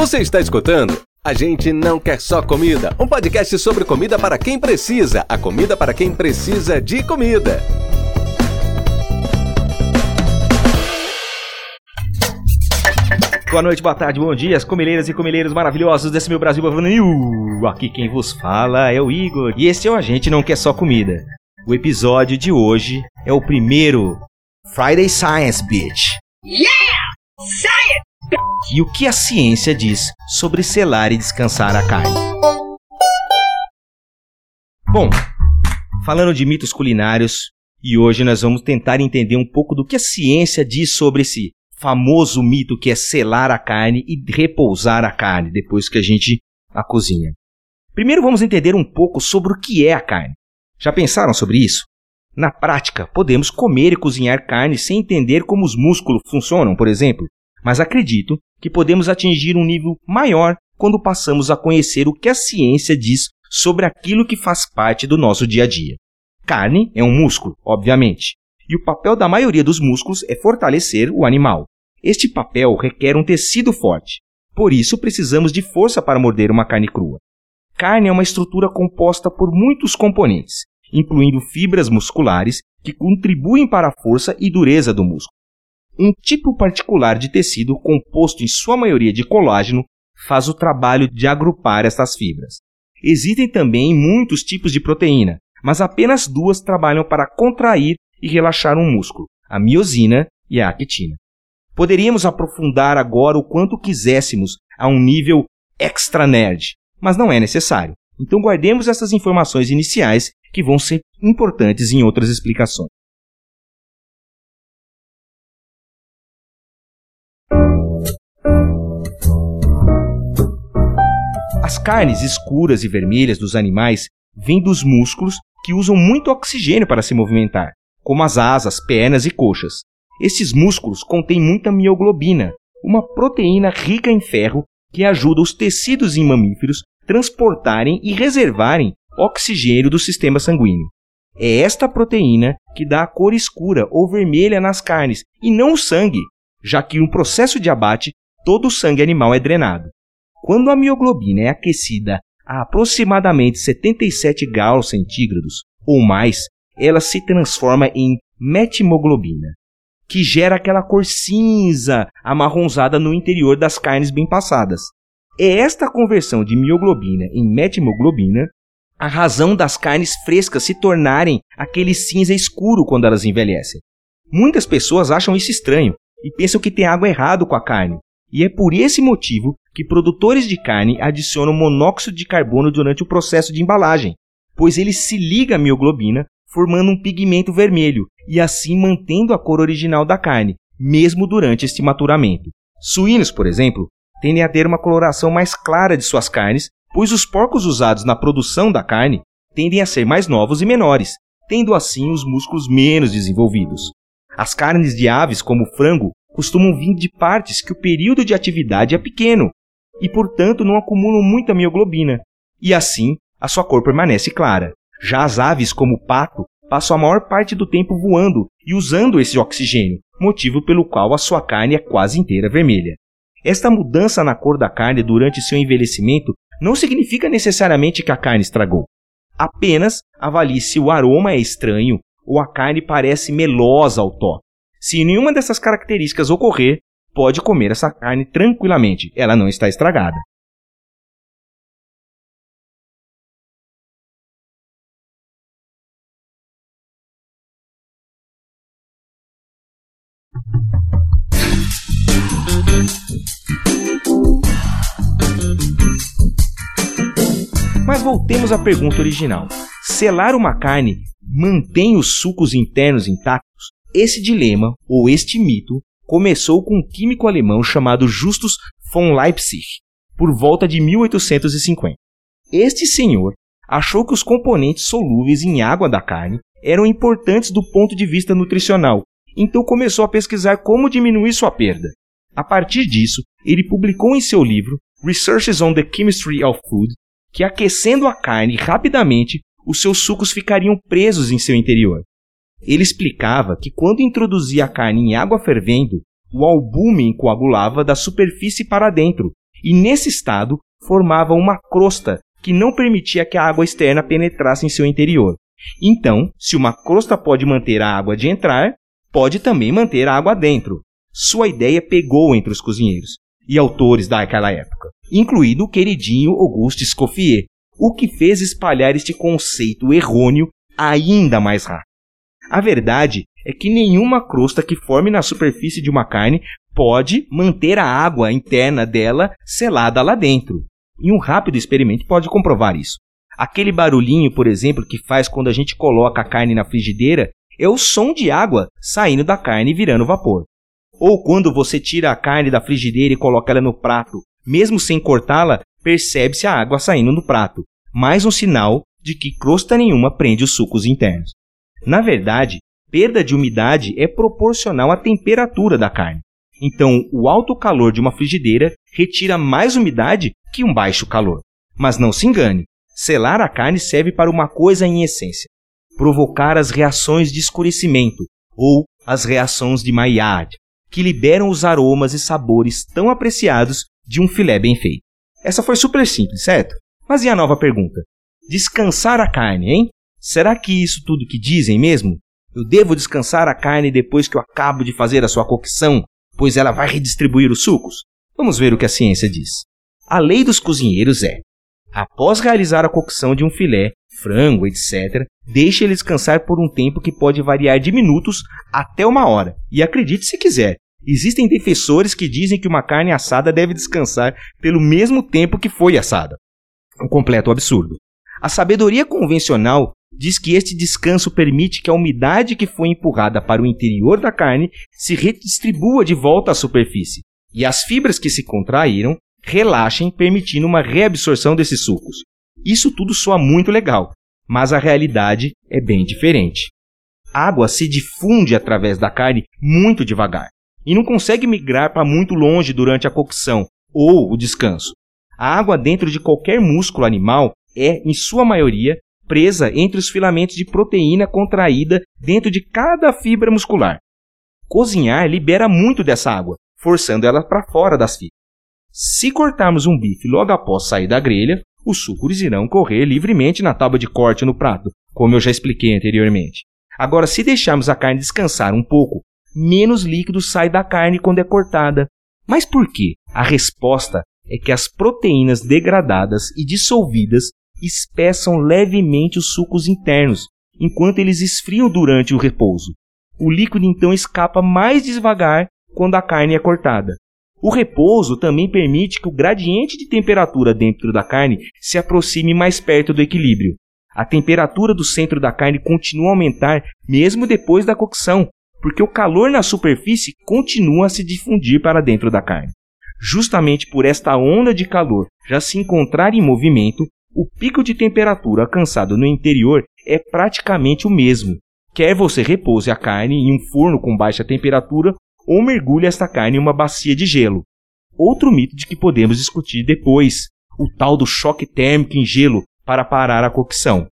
Você está escutando? A gente não quer só comida. Um podcast sobre comida para quem precisa. A comida para quem precisa de comida. Boa noite, boa tarde, bom dia, comileiras e comileiros maravilhosos desse meu Brasil. Aqui quem vos fala é o Igor. E esse é o A Gente Não Quer Só Comida. O episódio de hoje é o primeiro Friday Science Bitch. Yeah! E o que a ciência diz sobre selar e descansar a carne? Bom, falando de mitos culinários, e hoje nós vamos tentar entender um pouco do que a ciência diz sobre esse famoso mito que é selar a carne e repousar a carne depois que a gente a cozinha. Primeiro vamos entender um pouco sobre o que é a carne. Já pensaram sobre isso? Na prática, podemos comer e cozinhar carne sem entender como os músculos funcionam, por exemplo, mas acredito que podemos atingir um nível maior quando passamos a conhecer o que a ciência diz sobre aquilo que faz parte do nosso dia a dia. Carne é um músculo, obviamente, e o papel da maioria dos músculos é fortalecer o animal. Este papel requer um tecido forte, por isso precisamos de força para morder uma carne crua. Carne é uma estrutura composta por muitos componentes, incluindo fibras musculares que contribuem para a força e dureza do músculo. Um tipo particular de tecido, composto em sua maioria de colágeno, faz o trabalho de agrupar essas fibras. Existem também muitos tipos de proteína, mas apenas duas trabalham para contrair e relaxar um músculo, a miosina e a actina. Poderíamos aprofundar agora o quanto quiséssemos a um nível extra nerd, mas não é necessário. Então guardemos essas informações iniciais que vão ser importantes em outras explicações. As carnes escuras e vermelhas dos animais vêm dos músculos que usam muito oxigênio para se movimentar, como as asas, pernas e coxas. Esses músculos contêm muita mioglobina, uma proteína rica em ferro que ajuda os tecidos em mamíferos transportarem e reservarem oxigênio do sistema sanguíneo. É esta proteína que dá a cor escura ou vermelha nas carnes e não o sangue, já que no processo de abate todo o sangue animal é drenado. Quando a mioglobina é aquecida a aproximadamente 77 graus centígrados ou mais, ela se transforma em metimoglobina, que gera aquela cor cinza amarronzada no interior das carnes bem passadas. É esta conversão de mioglobina em metimoglobina a razão das carnes frescas se tornarem aquele cinza escuro quando elas envelhecem. Muitas pessoas acham isso estranho e pensam que tem algo errado com a carne, e é por esse motivo que produtores de carne adicionam monóxido de carbono durante o processo de embalagem, pois ele se liga à mioglobina, formando um pigmento vermelho e assim mantendo a cor original da carne, mesmo durante este maturamento. Suínos, por exemplo, tendem a ter uma coloração mais clara de suas carnes pois os porcos usados na produção da carne tendem a ser mais novos e menores, tendo assim os músculos menos desenvolvidos. As carnes de aves, como frango, costumam vir de partes que o período de atividade é pequeno e, portanto, não acumulam muita mioglobina, e assim a sua cor permanece clara. Já as aves, como o pato, passam a maior parte do tempo voando e usando esse oxigênio, motivo pelo qual a sua carne é quase inteira vermelha. Esta mudança na cor da carne durante seu envelhecimento não significa necessariamente que a carne estragou. Apenas avalie se o aroma é estranho ou a carne parece melosa ao toque. Se nenhuma dessas características ocorrer, pode comer essa carne tranquilamente, ela não está estragada. Mas voltemos à pergunta original. Selar uma carne mantém os sucos internos intactos? Esse dilema, ou este mito, começou com um químico alemão chamado Justus von Leipzig, por volta de 1850. Este senhor achou que os componentes solúveis em água da carne eram importantes do ponto de vista nutricional, então começou a pesquisar como diminuir sua perda. A partir disso, ele publicou em seu livro Researches on the Chemistry of Food que aquecendo a carne rapidamente, os seus sucos ficariam presos em seu interior. Ele explicava que quando introduzia a carne em água fervendo, o albumen coagulava da superfície para dentro e nesse estado formava uma crosta que não permitia que a água externa penetrasse em seu interior. Então, se uma crosta pode manter a água de entrar, pode também manter a água dentro. Sua ideia pegou entre os cozinheiros e autores daquela época, incluído o queridinho Auguste Escoffier, o que fez espalhar este conceito errôneo ainda mais rápido. A verdade é que nenhuma crosta que forme na superfície de uma carne pode manter a água interna dela selada lá dentro. E um rápido experimento pode comprovar isso. Aquele barulhinho, por exemplo, que faz quando a gente coloca a carne na frigideira é o som de água saindo da carne e virando vapor. Ou quando você tira a carne da frigideira e coloca ela no prato, mesmo sem cortá-la, percebe-se a água saindo do prato. Mais um sinal de que crosta nenhuma prende os sucos internos. Na verdade, perda de umidade é proporcional à temperatura da carne. Então, o alto calor de uma frigideira retira mais umidade que um baixo calor. Mas não se engane, selar a carne serve para uma coisa em essência: provocar as reações de escurecimento ou as reações de Maillard, que liberam os aromas e sabores tão apreciados de um filé bem feito. Essa foi super simples, certo? Mas e a nova pergunta? Descansar a carne, hein? Será que isso tudo que dizem mesmo? Eu devo descansar a carne depois que eu acabo de fazer a sua cocção, pois ela vai redistribuir os sucos? Vamos ver o que a ciência diz. A lei dos cozinheiros é: após realizar a cocção de um filé, frango, etc., deixe ele descansar por um tempo que pode variar de minutos até uma hora. E acredite se quiser, existem defensores que dizem que uma carne assada deve descansar pelo mesmo tempo que foi assada. Um completo absurdo. A sabedoria convencional diz que este descanso permite que a umidade que foi empurrada para o interior da carne se redistribua de volta à superfície e as fibras que se contraíram relaxem, permitindo uma reabsorção desses sucos. Isso tudo soa muito legal, mas a realidade é bem diferente. A água se difunde através da carne muito devagar e não consegue migrar para muito longe durante a cocção ou o descanso. A água dentro de qualquer músculo animal é, em sua maioria, presa entre os filamentos de proteína contraída dentro de cada fibra muscular. Cozinhar libera muito dessa água, forçando ela para fora das fibras. Se cortarmos um bife logo após sair da grelha, os sucos irão correr livremente na tábua de corte no prato, como eu já expliquei anteriormente. Agora, se deixarmos a carne descansar um pouco, menos líquido sai da carne quando é cortada. Mas por quê? A resposta é que as proteínas degradadas e dissolvidas espessam levemente os sucos internos, enquanto eles esfriam durante o repouso. O líquido então escapa mais devagar quando a carne é cortada. O repouso também permite que o gradiente de temperatura dentro da carne se aproxime mais perto do equilíbrio. A temperatura do centro da carne continua a aumentar mesmo depois da cocção, porque o calor na superfície continua a se difundir para dentro da carne. Justamente por esta onda de calor já se encontrar em movimento, o pico de temperatura alcançado no interior é praticamente o mesmo. Quer você repouse a carne em um forno com baixa temperatura ou mergulhe esta carne em uma bacia de gelo. Outro mito de que podemos discutir depois, o tal do choque térmico em gelo para parar a cocção.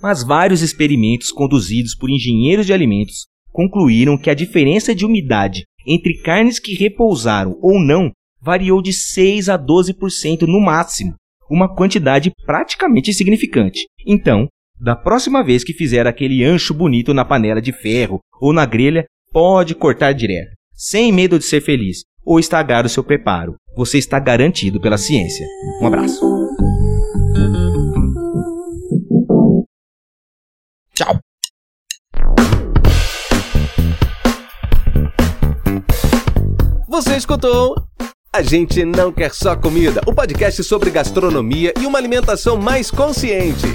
Mas vários experimentos conduzidos por engenheiros de alimentos concluíram que a diferença de umidade entre carnes que repousaram ou não variou de 6 a 12% no máximo, uma quantidade praticamente insignificante. Então, da próxima vez que fizer aquele ancho bonito na panela de ferro ou na grelha, pode cortar direto, sem medo de ser feliz ou estragar o seu preparo. Você está garantido pela ciência. Um abraço. Tchau. Você escutou? A gente não quer só comida, o podcast sobre gastronomia e uma alimentação mais consciente.